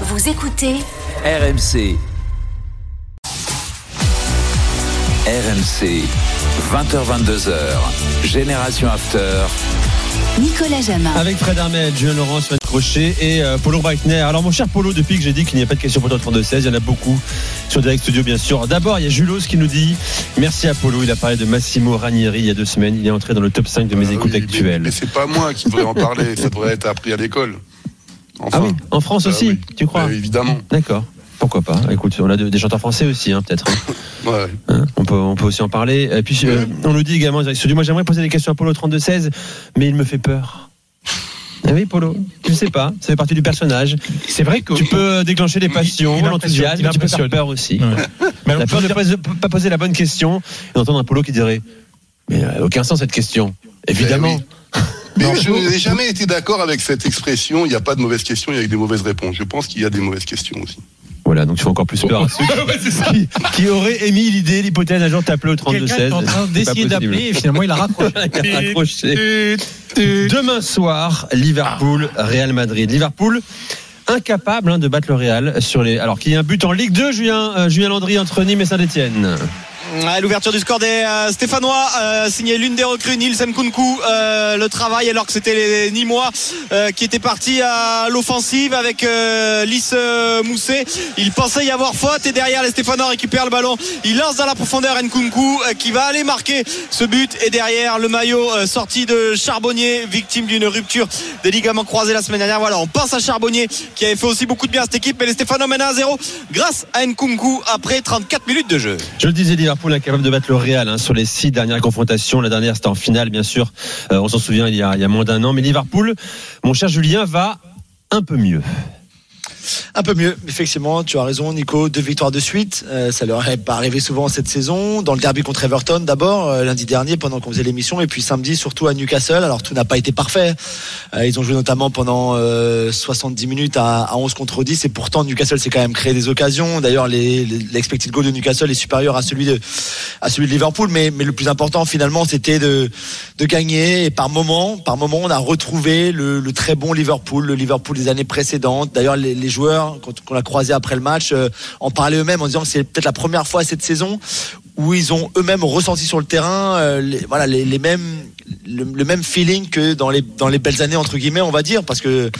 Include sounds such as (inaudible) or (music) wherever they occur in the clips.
Vous écoutez RMC. RMC. 20h22h. Génération After. Nicolas Jamin. Avec Fred Armel, Julien Laurent, Sven Crochet et euh, Polo Breitner. Alors mon cher Polo, depuis que j'ai dit qu'il n'y a pas de questions pour toi 32-16, il y en a beaucoup sur Direct Studio bien sûr. D'abord, il y a Julos qui nous dit Merci à Polo, il a parlé de Massimo Ranieri il y a deux semaines, il est entré dans le top 5 de mes Ah écoutes oui, actuelles. Mais, mais c'est pas moi qui devrais en parler, ça devrait être appris à l'école. Enfin, Ah oui, en France Ah aussi, oui. tu crois Bah, Évidemment. D'accord. Pourquoi pas Écoute, on a de- des chanteurs français aussi, hein, peut-être. hein. (laughs) Ouais. Hein, on, peut, on peut aussi en parler. Et puis, euh, on nous dit également, moi j'aimerais poser des questions à Polo 32-16, mais il me fait peur. Ah oui, Polo, tu ne sais pas, ça fait partie du personnage. C'est vrai que Tu peux déclencher des passions, l'enthousiasme, tu peux faire peur aussi. Ouais. (laughs) Mais alors, La peur de ne pas, pas poser la bonne question et d'entendre un Polo qui dirait Mais euh, aucun sens cette question. Évidemment. Eh (laughs) Mais je n'ai jamais été d'accord avec cette expression. Il n'y a pas de mauvaises questions, il y a des mauvaises réponses. Je pense qu'il y a des mauvaises questions aussi. Voilà, donc tu fais encore plus peur à ceux qui, qui auraient émis l'idée, l'hypothèse jour t'appeler au Quelqu'un 32-16. est en train d'essayer d'appeler et finalement il a raccroché. Il a (laughs) raccroché. Demain soir, Liverpool, Real Madrid. Liverpool incapable hein, de battre le Real sur les. Alors qu'il y a un but en Ligue 2, Julien, euh, Julien Landry entre Nîmes et Saint-Etienne. Ouais, L'ouverture du score des euh, Stéphanois, euh, signé l'une des recrues, Nielsen Kunku, euh, le travail alors que c'était les Nîmois euh, qui étaient partis à l'offensive avec Lys Mousset. Il pensait y avoir faute et derrière les Stéphanois récupèrent le ballon. Il lance dans la profondeur Nkunku qui va aller marquer ce but et derrière le maillot sorti de Charbonnier, victime d'une rupture des ligaments croisés la semaine dernière. Voilà, on pense à Charbonnier qui avait fait aussi beaucoup de bien à cette équipe, mais les Stéphanois mènent à 0 grâce à Nkunku après 34 minutes de jeu. Je le incapable de battre le Real hein, sur les six dernières confrontations. La dernière, c'était en finale, bien sûr. Euh, on s'en souvient, il y a moins d'un an. Mais Liverpool, mon cher Julien, va un peu mieux. Un peu mieux, effectivement, tu as raison, Nico. Deux victoires de suite, euh, ça leur est pas arrivé souvent cette saison. Dans le derby contre Everton, d'abord, euh, lundi dernier, pendant qu'on faisait l'émission, et puis samedi, surtout à Newcastle. Alors tout n'a pas été parfait. Euh, ils ont joué notamment pendant euh, 70 minutes à, à 11 contre 10, et pourtant Newcastle s'est quand même créé des occasions. D'ailleurs, l'expected goal de Newcastle est supérieur à celui de à celui de Liverpool, mais, le plus important finalement, c'était de de gagner. Et par moment, par moment, on a retrouvé le, le très bon Liverpool, le Liverpool des années précédentes. D'ailleurs, les, les joueurs, quand on l'a croisé après le match, euh, en parlaient eux-mêmes en disant que c'est peut-être la première fois cette saison où ils ont eux-mêmes ressenti sur le terrain, euh, voilà, les mêmes, le, le même feeling que dans les dans les belles années entre guillemets, on va dire, parce que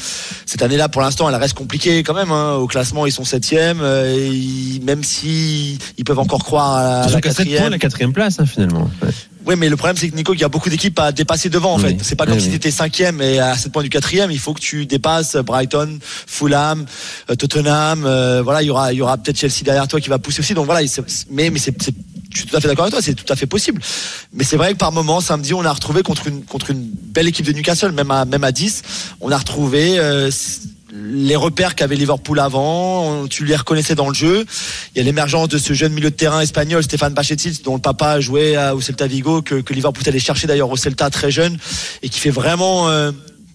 cette année-là, pour l'instant, elle reste compliquée quand même. Hein. Au classement, ils sont septième, euh, et ils- même si ils peuvent encore croire à la 7 quatrième. la quatrième place, hein, finalement. Ouais. Oui, mais le problème, c'est que Nico, il y a beaucoup d'équipes à dépasser devant, en Oui. fait. C'est pas comme Oui, si tu étais cinquième et à 7 points du quatrième. Il faut que tu dépasses Brighton, Fulham, euh, Tottenham. euh, voilà, il y aura, il y aura peut-être Chelsea derrière toi qui va pousser aussi. Donc voilà, mais, mais c'est- je suis tout à fait d'accord avec toi, c'est tout à fait possible. Mais c'est vrai que par moment, samedi, on a retrouvé contre une, contre une belle équipe de Newcastle, même à, même à 10, on a retrouvé, euh, les repères qu'avait Liverpool avant, tu les reconnaissais dans le jeu. Il y a l'émergence de ce jeune milieu de terrain espagnol, Stéphane Bachetic, dont le papa jouait au Celta Vigo, que, que Liverpool allait chercher d'ailleurs au Celta très jeune, et qui fait vraiment euh,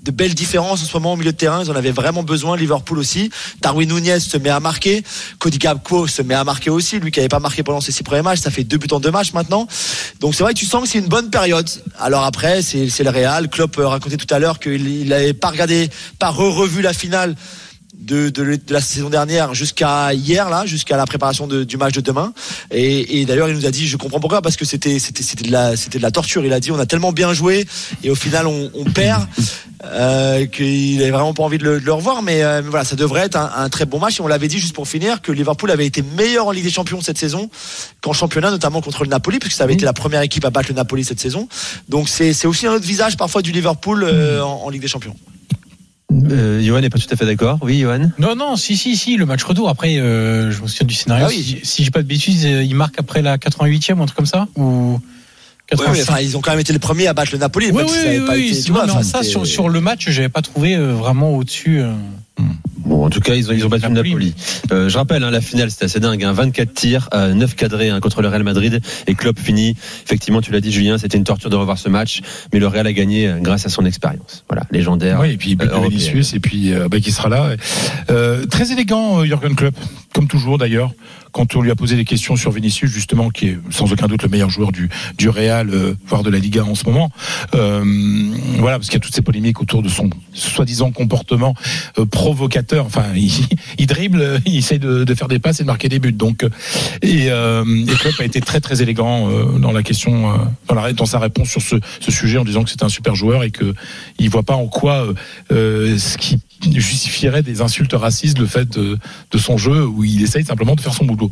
de belles différences en ce moment au milieu de terrain. Ils en avaient vraiment besoin, Liverpool aussi. Darwin Nunez se met à marquer. Cody Gakpo se met à marquer aussi. Lui qui n'avait pas marqué pendant ses six premiers matchs, ça fait deux buts en deux matchs maintenant. Donc c'est vrai tu sens que c'est une bonne période. Alors après, c'est c'est le Real. Klopp euh, racontait tout à l'heure qu'il n'avait pas regardé, pas re-revu la finale de, la saison dernière jusqu'à hier là, jusqu'à la préparation du match de demain. Et, d'ailleurs, il nous a dit, je comprends pourquoi, parce que c'était c'était de la c'était de la torture. Il a dit, on a tellement bien joué et au final on, perd. Euh, qu'il avait vraiment pas envie de le, revoir, mais euh, voilà, ça devrait être un, très bon match. Et on l'avait dit juste pour finir que Liverpool avait été meilleur en Ligue des Champions cette saison qu'en championnat, notamment contre le Napoli, puisque ça avait été la première équipe à battre le Napoli cette saison. Donc c'est aussi un autre visage parfois du Liverpool euh, en Ligue des Champions. Euh, Johan n'est pas tout à fait d'accord. Oui, Johan Non, non, si, si, si, le match retour. Après, euh, je me souviens du scénario. Ah oui. Si, si j'ai pas de bêtises, euh, il marque après la 88e ou un truc comme ça Ou Ouais, mais 85. enfin, ils ont quand même été les premiers à battre le Napoli, Oui, même oui, si ça n'avait oui, pas oui, été. c'est- tu vois, non, enfin, ça, sur, sur le match, j'avais pas trouvé euh, vraiment au-dessus. euh. Bon, en tout cas, ils ont, ils ont battu Napoli. Napoli. Euh, je rappelle, hein, la finale, c'était assez dingue. Hein, 24 tirs, euh, 9 cadrés hein, contre le Real Madrid. Et Klopp finit. Effectivement, tu l'as dit, Julien, c'était une torture de revoir ce match. Mais le Real a gagné euh, grâce à son expérience. Voilà, légendaire. Oui, et puis but de euh, et puis euh, bah, qui sera là. Euh, très élégant, euh, Jürgen Klopp, comme toujours d'ailleurs. Quand on lui a posé des questions sur Vinicius, justement, qui est sans aucun doute le meilleur joueur du, du Real, euh, voire de la Liga en ce moment. Euh, voilà, parce qu'il y a toutes ces polémiques autour de son soi-disant comportement euh, provocateur enfin, (laughs) il, il dribble, il essaye de, faire des passes et de marquer des buts. Donc, euh, et, euh, Klopp a été très très élégant euh, dans la question, euh, dans, sa réponse sur ce, sujet, en disant que c'est un super joueur et que il voit pas en quoi ce qui justifierait des insultes racistes le fait de, son jeu où il essaye simplement de faire son boulot.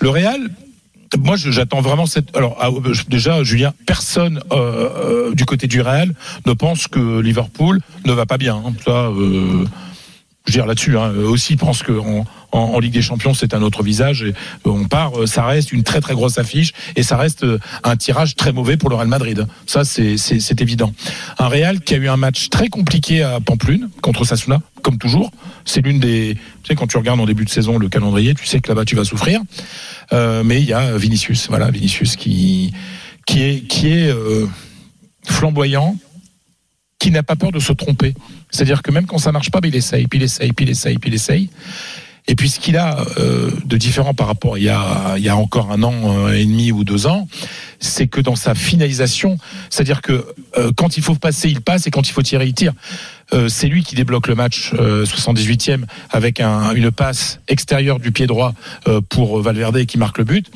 Le Real, moi, j'attends vraiment cette. Alors, ah, déjà, Julien, personne du côté du Real ne pense que Liverpool ne va pas bien. hein. Ça, dire là-dessus. Hein, eux aussi pensent que en, en- en Ligue des Champions, c'est un autre visage. Et on part, euh, ça reste une très très grosse affiche et ça reste euh, un tirage très mauvais pour le Real Madrid. Ça, c'est évident. Un Real qui a eu un match très compliqué à Pamplune contre Sasuna, comme toujours. C'est l'une des. Tu sais, quand tu regardes en début de saison le calendrier, tu sais que là-bas tu vas souffrir. Euh, mais il y a Vinicius, voilà, Vinicius qui est euh, flamboyant, qui n'a pas peur de se tromper. C'est-à-dire que même quand ça marche pas, ben, il essaye, puis il essaye, puis il essaye, puis il essaye. Et puis ce qu'il a euh, de différent par rapport à il y a, encore un an euh, et demi ou deux ans, c'est que dans sa finalisation, c'est-à-dire que euh, quand il faut passer, il passe, et quand il faut tirer, il tire. C'est lui qui débloque le match euh, 78e avec un- une passe extérieure du pied droit pour Valverde qui marque le but.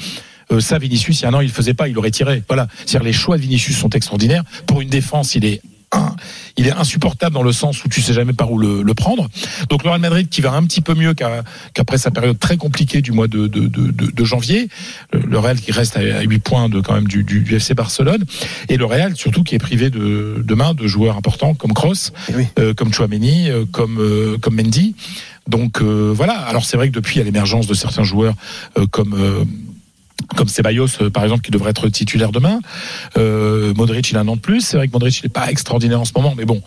Ça, Vinicius, il y a un an, il le faisait pas, il aurait tiré. Voilà. C'est-à-dire les choix de Vinicius sont extraordinaires. Pour une défense, il est il est insupportable dans le sens où tu sais jamais par où le, le prendre. Donc le Real Madrid qui va un petit peu mieux qu'après sa période très compliquée du mois de, de, de, de- janvier. Le, le Real qui reste à 8 points de quand même du, du, du FC Barcelone et le Real surtout qui est privé de demain de joueurs importants comme Kroos, Eh oui. euh, comme Chouameni, euh, comme euh, comme Mendy. Donc euh, voilà. Alors c'est vrai que depuis il y a l'émergence de certains joueurs euh, comme euh, comme Ceballos, euh, par exemple, qui devrait être titulaire demain. Euh, Modric, il a un an de plus. C'est vrai que Modric, il n'est pas extraordinaire en ce moment, mais bon,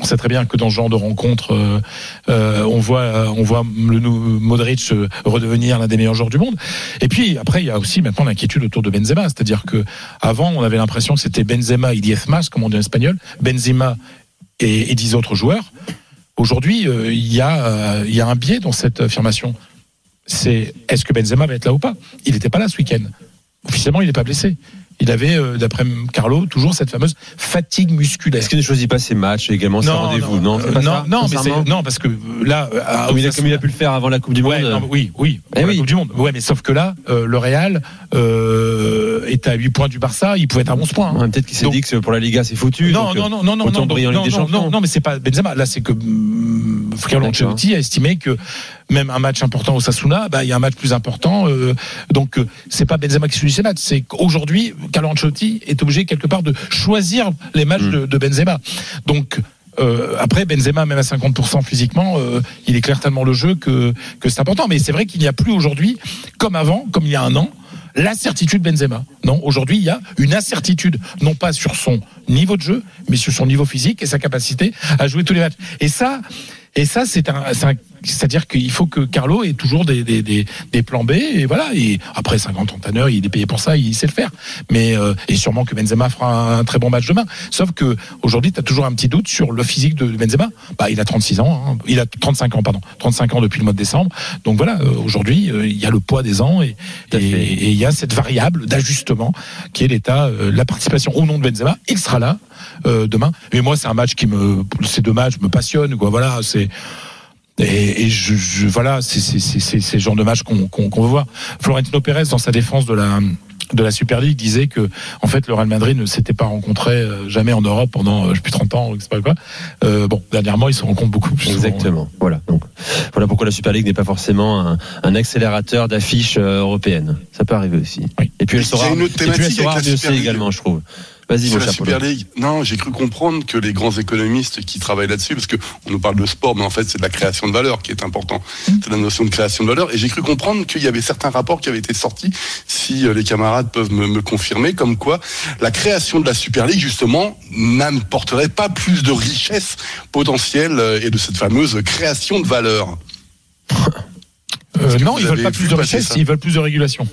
on sait très bien que dans ce genre de rencontre, euh, on voit, on voit le Modric redevenir l'un des meilleurs joueurs du monde. Et puis après, il y a aussi maintenant l'inquiétude autour de Benzema, c'est-à-dire que avant, on avait l'impression que c'était Benzema et Diez Mas, comme on dit en espagnol, Benzema et, et dix autres joueurs. Aujourd'hui, il y il y a un biais dans cette affirmation. C'est est-ce que Benzema va être là ou pas? Il n'était pas là ce week-end. Officiellement, il n'est pas blessé. Il avait, euh, d'après Carlo, toujours cette fameuse fatigue musculaire. Est-ce qu'il ne choisit pas ses matchs et également ses rendez-vous? Non, euh, pas non, ça, non, mais non, parce que euh, là, euh, à- comme il, a, comme il a pu le faire avant la Coupe du Ouais, Monde. non, oui, oui, Eh la oui. Coupe du Monde. Ouais, mais sauf que là, euh, le Real est à 8 points du Barça, il pouvait être à 11 points. hein. Ouais, Peut-être qu'il s'est dit que pour la Liga c'est foutu. Non, donc, non, non, non, non, non, non, non, non, non, mais c'est pas Benzema. Là, c'est que D'accord. Ancelotti a estimé que même un match important au Sasuna, bah, il y a un match plus important. euh, donc, euh, c'est pas Benzema qui choisit ses matchs. C'est qu'aujourd'hui, Carlo Ancelotti est obligé quelque part de choisir les matchs Mm. de, de Benzema. Donc, euh, après, Benzema, même à 50% physiquement, euh, il éclaire tellement le jeu que, que c'est important. Mais c'est vrai qu'il n'y a plus aujourd'hui, comme avant, comme il y a un an, la certitude Benzema. Non, aujourd'hui, il y a une incertitude, non pas sur son niveau de jeu, mais sur son niveau physique et sa capacité à jouer tous les matchs. Et ça, et ça, c'est un, c'est-à-dire qu'il faut que Carlo ait toujours des, des, des, des plans B et voilà. Et après 50 entraîneurs, il est payé pour ça, il sait le faire. Mais euh, et sûrement que Benzema fera un très bon match demain. Sauf que aujourd'hui, tu as toujours un petit doute sur le physique de Benzema. Bah, il a 36 ans, hein. il a 35 ans, pardon, 35 ans depuis le mois de décembre. Donc voilà, euh, aujourd'hui, euh, il y a le poids des ans et et- et il y a cette variable d'ajustement qui est l'état, la participation au nom de Benzema. Il sera là demain. Mais moi, c'est un match qui me, ces deux matchs me passionnent. Quoi. Voilà, c'est et, et je, je- voilà, c'est c'est c'est c'est c'est le genre de match qu'on qu'on qu'on veut voir. Florentino Pérez dans sa défense de la de la Super League disait que en fait le Real Madrid ne s'était pas rencontré euh, jamais en Europe pendant euh, je sais plus 30 ans, je sais pas quoi. Euh, bon, dernièrement ils se rencontrent beaucoup plus. souvent. Exactement. Voilà. Donc, voilà pourquoi la Super League n'est pas forcément un, un accélérateur d'affiches euh, européennes. Ça peut arriver aussi. Oui. Et puis elle sera, une autre et puis elle sera avec la mieux Super aussi League. également, je trouve. Vas-y, Sur la Super. League, non, j'ai cru comprendre que les grands économistes qui travaillent là-dessus, parce que on nous parle de sport, mais en fait c'est de la création de valeur qui est important. C'est la notion de création de valeur. Et j'ai cru comprendre qu'il y avait certains rapports qui avaient été sortis, si euh, les camarades peuvent me, me confirmer, comme quoi la création de la Super League justement n'apporterait pas plus de richesse potentielle euh, et de cette fameuse création de valeur. Euh, non, ils veulent pas plus de richesse, ils veulent plus de régulation.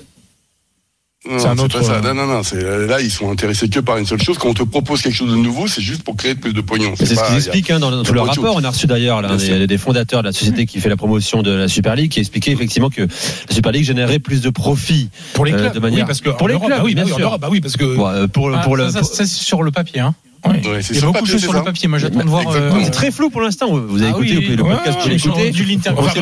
Non, C'est un autre, pas ça. euh, Non, non, non. c'est- Là, ils sont intéressés que par une seule chose. Quand on te propose quelque chose de nouveau, c'est juste pour créer plus de pognon. C'est ce qu'ils expliquent hein, dans, tout autre rapport. On a reçu d'ailleurs l'un des, des fondateurs de la société qui fait la promotion de la Super League qui expliquait effectivement que la Super League générait plus de profits. Pour les Euh, clubs, de manière- oui, parce que pour les Europe, clubs, bah oui, bien sûr. Europe, bah oui, parce que Bon, euh, pour, Ah, pour le, ça, pour- ça, c'est sur le papier. Hein. Ouais. Ouais, c'est Il y a beaucoup de choses sur le papier. Moi, j'attends de voir. Exactement. euh, C'est très flou pour l'instant. Vous avez Ah écouté, oui, le ouais, podcast, ouais, vous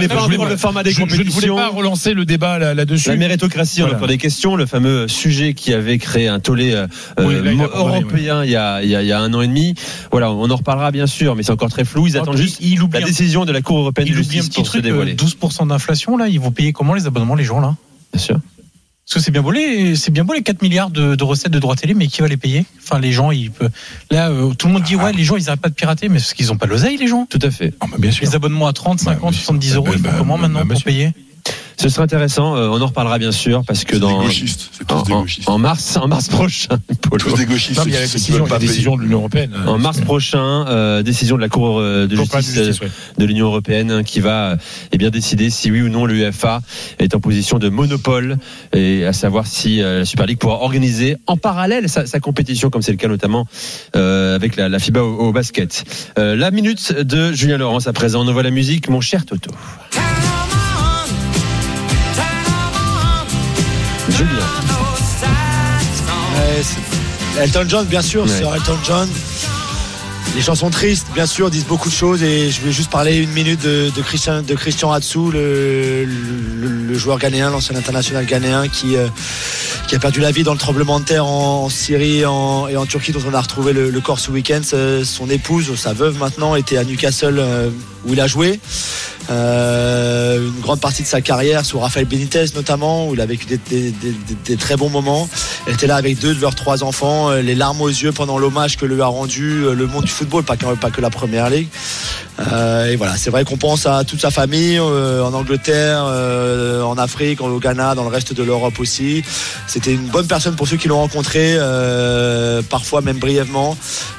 pas- le format des Je, je ne voulais compétitions. pas relancer le débat là- là-dessus. La méritocratie, on a encore des questions. Le fameux sujet qui avait créé un tollé euh, Oui, là, il a euh, condamné, européen il, y a, il, y a, il y a un an et demi. Voilà, on en reparlera bien sûr, mais c'est encore très flou. Ils attendent juste il oublie la décision de la Cour européenne Il de oublie un justice petit pour se truc, euh, dévoiler. 12% d'inflation, là, ils vont payer comment les abonnements, les gens, là? Bien sûr. Parce que c'est bien beau les, c'est bien beau les 4 milliards de, de recettes de droits télé, mais qui va les payer? Enfin, les gens, ils peuvent. Là, euh, tout le monde dit, ouais, les gens, ils arrêtent pas de pirater, mais c'est parce qu'ils ont pas l'oseille, les gens. Tout à fait. Ah, bah, bien sûr. Les abonnements à 30, 50, Ouais, 70 euros, bah, ils font bah, comment bah, maintenant bah, pour payer Ce sera intéressant. euh, on en reparlera bien sûr parce que dans gauchistes. C'est tous en, des en- gauchistes. en mars, en mars prochain, (laughs) Polo. Tous des gauchistes. Non, mais il y a la ceux qui décision, la de l'Union européenne. En mars prochain, euh, décision de la Cour euh, de justice, justice, ouais. de l'Union européenne hein, qui va eh bien décider si oui ou non l'UEFA est en position de monopole et à savoir si euh, la Super League pourra organiser en parallèle sa, sa compétition comme c'est le cas notamment euh, avec la, la FIBA au, au basket. Euh, la minute de Julien Laurence à présent. On envoie la musique, mon cher Toto. Elton John, bien sûr, Ouais. Sir Elton John. Les chansons tristes, bien sûr, disent beaucoup de choses et je vais juste parler une minute de, de Christian, de Christian Atsu, le, le- le joueur ghanéen, l'ancien international ghanéen qui, euh, qui a perdu la vie dans le tremblement de terre en, en Syrie en- et en Turquie, dont on a retrouvé le, le corps ce week-end. Euh, Son épouse, sa veuve maintenant, était à Newcastle euh, où il a joué. Euh, une grande partie de sa carrière sous Rafael Benitez notamment où il a vécu des, très bons moments. Elle était là avec deux de leurs trois enfants euh, les larmes aux yeux pendant l'hommage que lui a rendu euh, le monde du football pas que, pas que la première ligue Euh, et voilà c'est vrai qu'on pense à toute sa famille euh, en Angleterre euh, en Afrique au Ghana dans le reste de l'Europe aussi. C'était une bonne personne pour ceux qui l'ont rencontré euh, parfois même brièvement.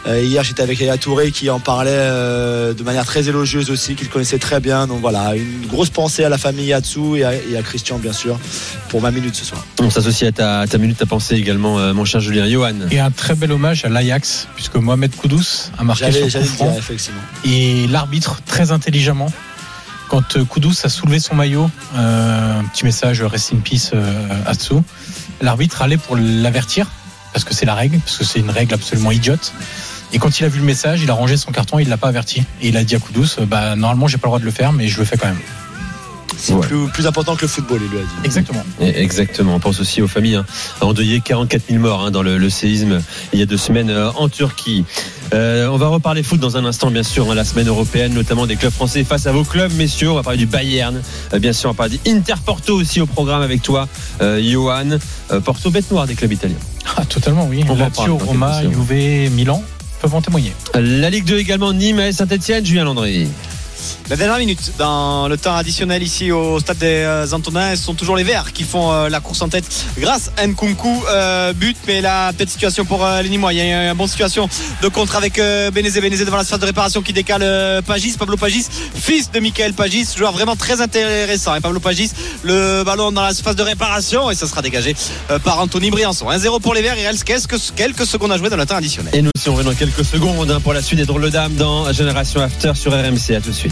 Euh, hier j'étais avec Yaya Touré qui en parlait euh, de manière très élogieuse aussi qu'il connaissait très bien. Donc voilà une grosse pensée à la famille Yatsu et à, et à Christian bien sûr pour ma minute ce soir. On s'associe à ta, à ta minute, ta pensée également, euh, mon cher Julien. Johan. Et un très bel hommage à l'Ajax, puisque Mohamed Koudous a marqué dire effectivement. Et l'arbitre, très intelligemment, quand euh, Koudous a soulevé son maillot, euh, un petit message Rest in peace euh, Atsu, l'arbitre allait pour l'avertir, parce que c'est la règle, parce que c'est une règle absolument idiote. Et quand il a vu le message, il a rangé son carton, il l'a pas averti. Et il a dit à Koudous, euh, bah, normalement j'ai pas le droit de le faire, mais je le fais quand même. c'est Ouais. plus, plus important que le football il lui a dit Exactement. Exactement. On pense aussi aux familles hein, endeuillées 44 000 morts hein, dans le, le séisme il y a deux semaines euh, en Turquie. Euh, on va reparler foot dans un instant, bien sûr, hein, la semaine européenne, notamment des clubs français face à vos clubs, messieurs. On va parler du Bayern, euh, bien sûr, on va parler d'Inter Porto aussi au programme avec toi, euh, Johan. Porto bête noire des clubs italiens. Ah, totalement, oui. On Lazio, Roma. Juve, Milan peuvent en témoigner. La Ligue 2 également, Nîmes et Saint-Etienne, Julien Landry. La dernière minute dans le temps additionnel ici au stade des euh, Antonins, ce sont toujours les Verts qui font euh, la course en tête grâce à Nkunku euh, but mais la petite situation pour les. Il y a une bonne situation de contre avec Bénézé Bénézé devant la surface de réparation qui décale Pagis, Pablo Pagis, fils de Michael Pagis, joueur vraiment très intéressant. Et Pablo Pagis, le ballon dans la surface de réparation et ça sera dégagé par Anthony Briançon. 1-0 pour les Verts, il reste quelques, secondes à jouer dans le temps additionnel. Et nous aussi, on revient dans quelques secondes hein, pour la suite des drôles de dames dans Génération After sur RMC. À tout de suite.